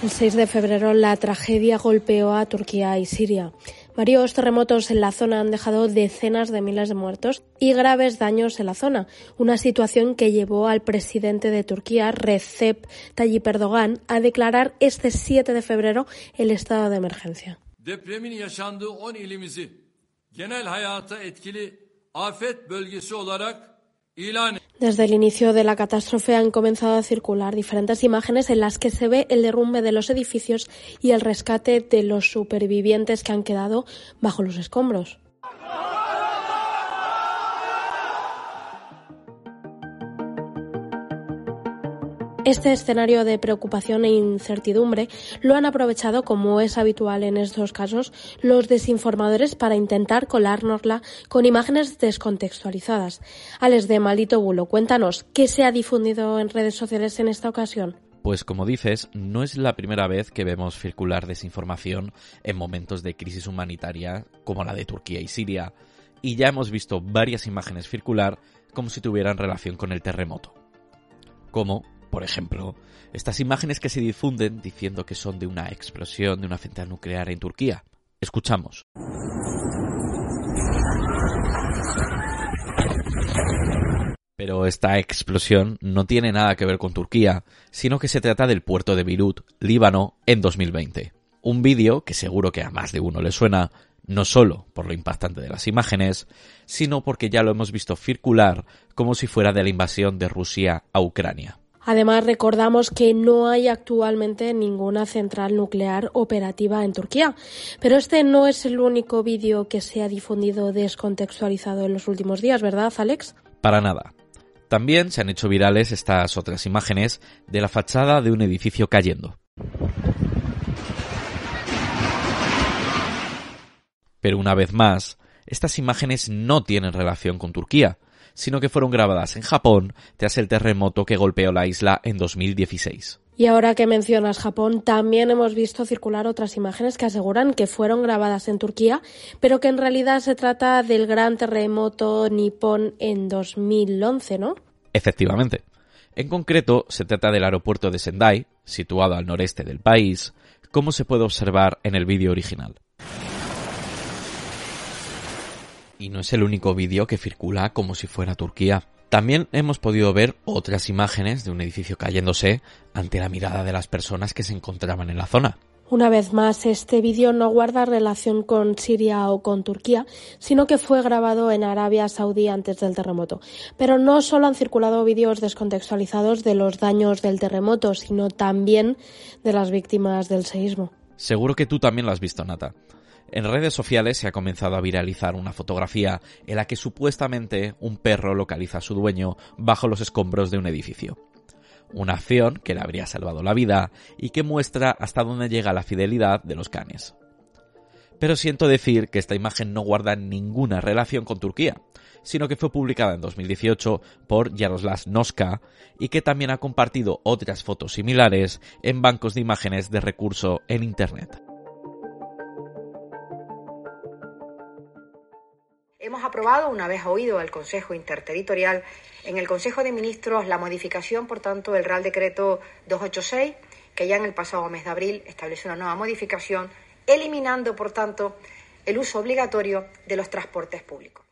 El 6 de febrero la tragedia golpeó a Turquía y Siria. Varios terremotos en la zona han dejado decenas de miles de muertos y graves daños en la zona, una situación que llevó al presidente de Turquía, Recep Tayyip Erdogan, a declarar este 7 de febrero el estado de emergencia. Desde el inicio de la catástrofe han comenzado a circular diferentes imágenes en las que se ve el derrumbe de los edificios y el rescate de los supervivientes que han quedado bajo los escombros. Este escenario de preocupación e incertidumbre lo han aprovechado, como es habitual en estos casos, los desinformadores para intentar colárnosla con imágenes descontextualizadas. Alex de Maldito Bulo, cuéntanos, ¿qué se ha difundido en redes sociales en esta ocasión? Pues como dices, no es la primera vez que vemos circular desinformación en momentos de crisis humanitaria como la de Turquía y Siria, y ya hemos visto varias imágenes circular como si tuvieran relación con el terremoto. Como, por ejemplo, estas imágenes que se difunden diciendo que son de una explosión de una central nuclear en Turquía. Escuchamos. Pero esta explosión no tiene nada que ver con Turquía, sino que se trata del puerto de Beirut, Líbano, en 2020. Un vídeo que seguro que a más de uno le suena, no solo por lo impactante de las imágenes, sino porque ya lo hemos visto circular como si fuera de la invasión de Rusia a Ucrania. Además, recordamos que no hay actualmente ninguna central nuclear operativa en Turquía. Pero este no es el único vídeo que se ha difundido descontextualizado en los últimos días, ¿verdad, Alex? Para nada. También se han hecho virales estas otras imágenes de la fachada de un edificio cayendo. Pero una vez más, estas imágenes no tienen relación con Turquía, sino que fueron grabadas en Japón tras el terremoto que golpeó la isla en 2016. Y ahora que mencionas Japón, también hemos visto circular otras imágenes que aseguran que fueron grabadas en Turquía, pero que en realidad se trata del gran terremoto nipón en 2011, ¿no? Efectivamente. En concreto, se trata del aeropuerto de Sendai, situado al noreste del país, como se puede observar en el vídeo original. Y no es el único vídeo que circula como si fuera Turquía. También hemos podido ver otras imágenes de un edificio cayéndose ante la mirada de las personas que se encontraban en la zona. Una vez más, este vídeo no guarda relación con Siria o con Turquía, sino que fue grabado en Arabia Saudí antes del terremoto. Pero no solo han circulado vídeos descontextualizados de los daños del terremoto, sino también de las víctimas del seísmo. Seguro que tú también lo has visto, Nata. En redes sociales se ha comenzado a viralizar una fotografía en la que supuestamente un perro localiza a su dueño bajo los escombros de un edificio. Una acción que le habría salvado la vida y que muestra hasta dónde llega la fidelidad de los canes. Pero siento decir que esta imagen no guarda ninguna relación con Turquía, sino que fue publicada en 2018 por Jaroslav Noska y que también ha compartido otras fotos similares en bancos de imágenes de recurso en Internet. Aprobado, una vez oído el Consejo Interterritorial, en el Consejo de Ministros la modificación, por tanto, del Real Decreto 286, que ya en el pasado mes de abril estableció una nueva modificación, eliminando, por tanto, el uso obligatorio de los transportes públicos.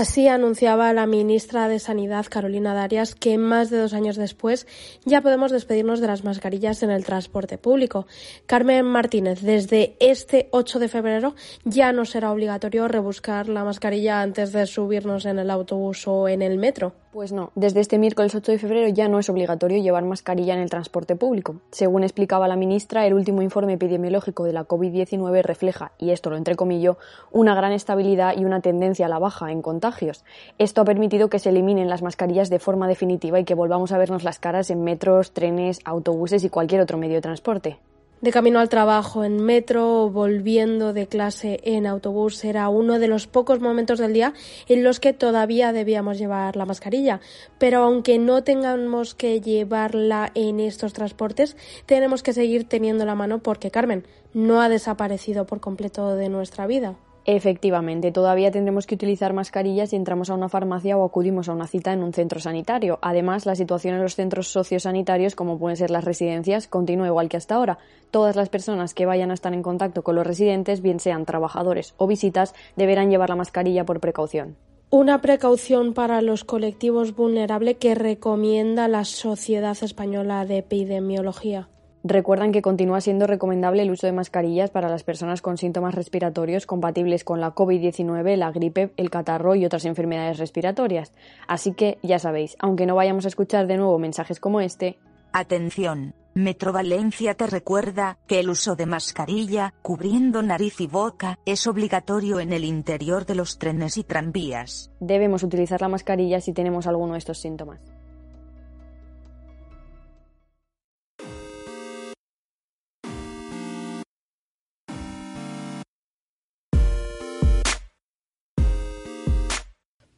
Así anunciaba la ministra de Sanidad, Carolina Darias, que más de dos años después ya podemos despedirnos de las mascarillas en el transporte público. Carmen Martínez, desde este 8 de febrero ya no será obligatorio rebuscar la mascarilla antes de subirnos en el autobús o en el metro. Pues no, desde este miércoles 8 de febrero ya no es obligatorio llevar mascarilla en el transporte público. Según explicaba la ministra, el último informe epidemiológico de la COVID-19 refleja, y esto lo entrecomillo, una gran estabilidad y una tendencia a la baja en contagios. Esto ha permitido que se eliminen las mascarillas de forma definitiva y que volvamos a vernos las caras en metros, trenes, autobuses y cualquier otro medio de transporte de camino al trabajo en metro o volviendo de clase en autobús era uno de los pocos momentos del día en los que todavía debíamos llevar la mascarilla. Pero aunque no tengamos que llevarla en estos transportes, tenemos que seguir teniendo la mano porque Carmen no ha desaparecido por completo de nuestra vida. Efectivamente, todavía tendremos que utilizar mascarillas si entramos a una farmacia o acudimos a una cita en un centro sanitario. Además, la situación en los centros sociosanitarios, como pueden ser las residencias, continúa igual que hasta ahora. Todas las personas que vayan a estar en contacto con los residentes, bien sean trabajadores o visitas, deberán llevar la mascarilla por precaución. Una precaución para los colectivos vulnerables que recomienda la Sociedad Española de Epidemiología. Recuerdan que continúa siendo recomendable el uso de mascarillas para las personas con síntomas respiratorios compatibles con la COVID-19, la gripe, el catarro y otras enfermedades respiratorias. Así que, ya sabéis, aunque no vayamos a escuchar de nuevo mensajes como este, Atención, Metro Valencia te recuerda que el uso de mascarilla, cubriendo nariz y boca, es obligatorio en el interior de los trenes y tranvías. Debemos utilizar la mascarilla si tenemos alguno de estos síntomas.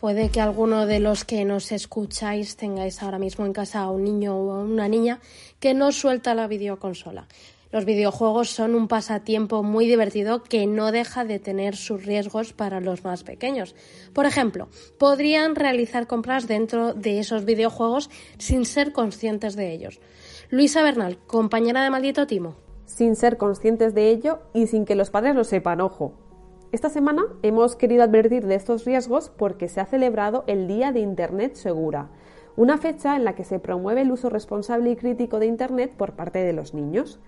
Puede que alguno de los que nos escucháis tengáis ahora mismo en casa a un niño o una niña que no suelta la videoconsola. Los videojuegos son un pasatiempo muy divertido que no deja de tener sus riesgos para los más pequeños. Por ejemplo, podrían realizar compras dentro de esos videojuegos sin ser conscientes de ellos. Luisa Bernal, compañera de Maldito Timo. Sin ser conscientes de ello y sin que los padres lo sepan, ojo. Esta semana hemos querido advertir de estos riesgos porque se ha celebrado el Día de Internet Segura, una fecha en la que se promueve el uso responsable y crítico de Internet por parte de los niños.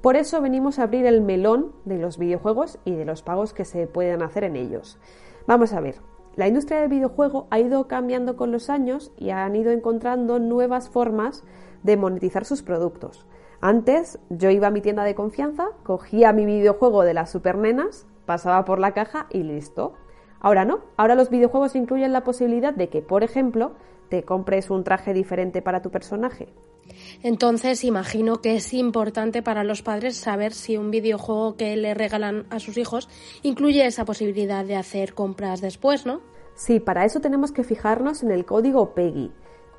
Por eso venimos a abrir el melón de los videojuegos y de los pagos que se pueden hacer en ellos. Vamos a ver, la industria del videojuego ha ido cambiando con los años y han ido encontrando nuevas formas de monetizar sus productos. Antes yo iba a mi tienda de confianza, cogía mi videojuego de las supernenas, pasaba por la caja y listo. Ahora no, ahora los videojuegos incluyen la posibilidad de que, por ejemplo, te compres un traje diferente para tu personaje. Entonces, imagino que es importante para los padres saber si un videojuego que le regalan a sus hijos incluye esa posibilidad de hacer compras después, ¿no? Sí, para eso tenemos que fijarnos en el código PEGI.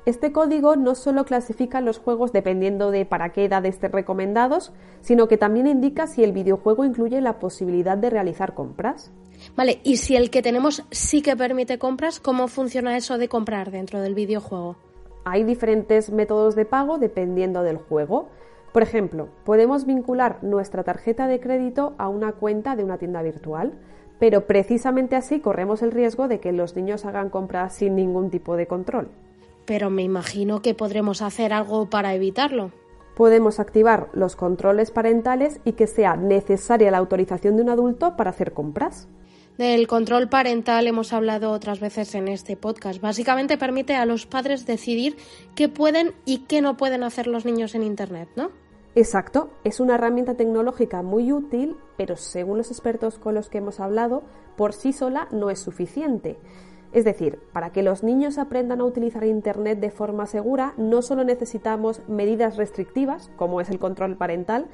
Este código no solo clasifica los juegos dependiendo de para qué edad estén recomendados, sino que también indica si el videojuego incluye la posibilidad de realizar compras. Vale, y si el que tenemos sí que permite compras, ¿cómo funciona eso de comprar dentro del videojuego? Hay diferentes métodos de pago dependiendo del juego. Por ejemplo, podemos vincular nuestra tarjeta de crédito a una cuenta de una tienda virtual, pero precisamente así corremos el riesgo de que los niños hagan compras sin ningún tipo de control pero me imagino que podremos hacer algo para evitarlo. Podemos activar los controles parentales y que sea necesaria la autorización de un adulto para hacer compras. Del control parental hemos hablado otras veces en este podcast. Básicamente permite a los padres decidir qué pueden y qué no pueden hacer los niños en Internet, ¿no? Exacto, es una herramienta tecnológica muy útil, pero según los expertos con los que hemos hablado, por sí sola no es suficiente. Es decir, para que los niños aprendan a utilizar Internet de forma segura, no solo necesitamos medidas restrictivas, como es el control parental,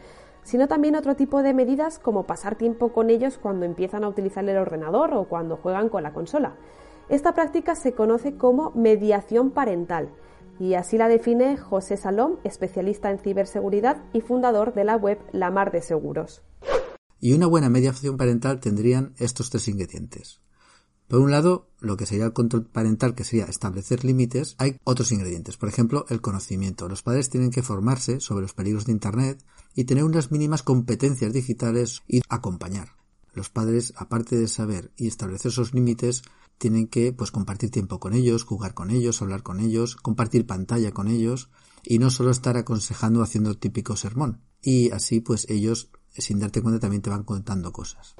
sino también otro tipo de medidas como pasar tiempo con ellos cuando empiezan a utilizar el ordenador o cuando juegan con la consola. Esta práctica se conoce como mediación parental y así la define José Salom, especialista en ciberseguridad y fundador de la web La Mar de Seguros. Y una buena mediación parental tendrían estos tres ingredientes. Por un lado, lo que sería el control parental, que sería establecer límites, hay otros ingredientes. Por ejemplo, el conocimiento. Los padres tienen que formarse sobre los peligros de Internet y tener unas mínimas competencias digitales y acompañar. Los padres, aparte de saber y establecer esos límites, tienen que pues compartir tiempo con ellos, jugar con ellos, hablar con ellos, compartir pantalla con ellos y no solo estar aconsejando haciendo típico sermón. Y así pues ellos sin darte cuenta también te van contando cosas.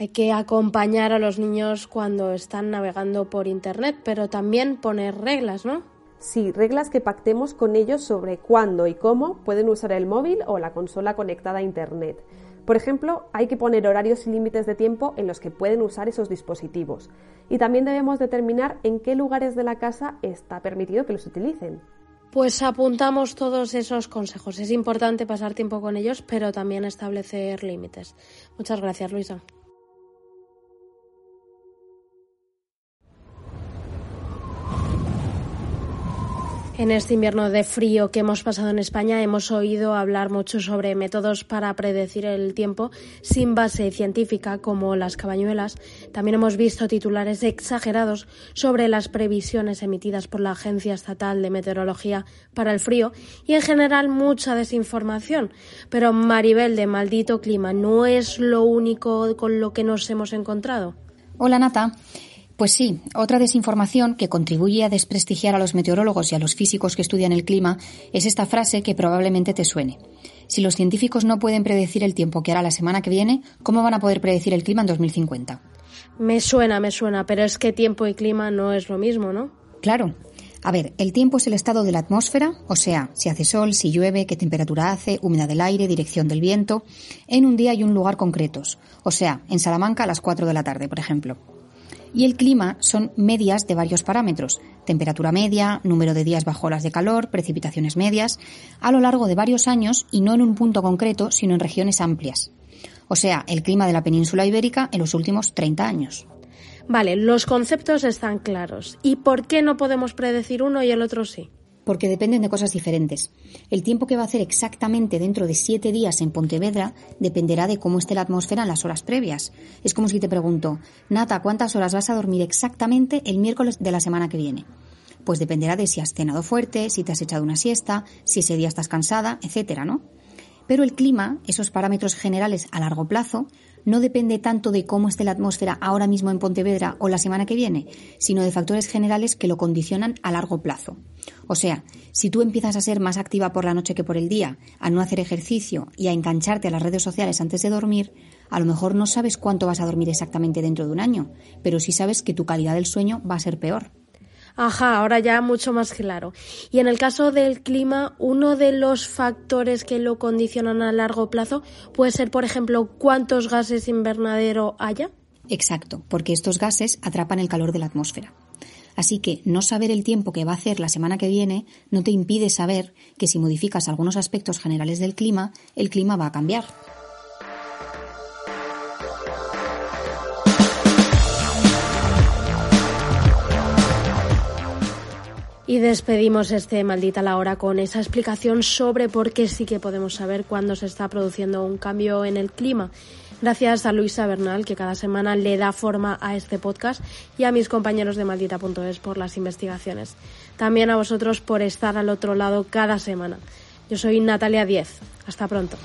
Hay que acompañar a los niños cuando están navegando por Internet, pero también poner reglas, ¿no? Sí, reglas que pactemos con ellos sobre cuándo y cómo pueden usar el móvil o la consola conectada a Internet. Por ejemplo, hay que poner horarios y límites de tiempo en los que pueden usar esos dispositivos. Y también debemos determinar en qué lugares de la casa está permitido que los utilicen. Pues apuntamos todos esos consejos. Es importante pasar tiempo con ellos, pero también establecer límites. Muchas gracias, Luisa. En este invierno de frío que hemos pasado en España hemos oído hablar mucho sobre métodos para predecir el tiempo sin base científica como las cabañuelas. También hemos visto titulares exagerados sobre las previsiones emitidas por la Agencia Estatal de Meteorología para el frío y en general mucha desinformación. Pero Maribel de Maldito Clima no es lo único con lo que nos hemos encontrado. Hola Nata. Pues sí, otra desinformación que contribuye a desprestigiar a los meteorólogos y a los físicos que estudian el clima es esta frase que probablemente te suene. Si los científicos no pueden predecir el tiempo que hará la semana que viene, ¿cómo van a poder predecir el clima en 2050? Me suena, me suena, pero es que tiempo y clima no es lo mismo, ¿no? Claro. A ver, el tiempo es el estado de la atmósfera, o sea, si hace sol, si llueve, qué temperatura hace, humedad del aire, dirección del viento, en un día y un lugar concretos, o sea, en Salamanca a las 4 de la tarde, por ejemplo y el clima son medias de varios parámetros, temperatura media, número de días bajo olas de calor, precipitaciones medias, a lo largo de varios años y no en un punto concreto, sino en regiones amplias. O sea, el clima de la península ibérica en los últimos 30 años. Vale, los conceptos están claros. ¿Y por qué no podemos predecir uno y el otro sí? Porque dependen de cosas diferentes. El tiempo que va a hacer exactamente dentro de siete días en Pontevedra dependerá de cómo esté la atmósfera en las horas previas. Es como si te pregunto, Nata, ¿cuántas horas vas a dormir exactamente el miércoles de la semana que viene? Pues dependerá de si has cenado fuerte, si te has echado una siesta, si ese día estás cansada, etcétera, ¿no? Pero el clima, esos parámetros generales a largo plazo, no depende tanto de cómo esté la atmósfera ahora mismo en Pontevedra o la semana que viene, sino de factores generales que lo condicionan a largo plazo. O sea, si tú empiezas a ser más activa por la noche que por el día, a no hacer ejercicio y a engancharte a las redes sociales antes de dormir, a lo mejor no sabes cuánto vas a dormir exactamente dentro de un año, pero sí sabes que tu calidad del sueño va a ser peor. Ajá, ahora ya mucho más claro. Y en el caso del clima, uno de los factores que lo condicionan a largo plazo puede ser, por ejemplo, cuántos gases invernadero haya. Exacto, porque estos gases atrapan el calor de la atmósfera. Así que no saber el tiempo que va a hacer la semana que viene no te impide saber que si modificas algunos aspectos generales del clima, el clima va a cambiar. Y despedimos este maldita la hora con esa explicación sobre por qué sí que podemos saber cuándo se está produciendo un cambio en el clima. Gracias a Luisa Bernal, que cada semana le da forma a este podcast, y a mis compañeros de maldita.es por las investigaciones. También a vosotros por estar al otro lado cada semana. Yo soy Natalia Diez. Hasta pronto.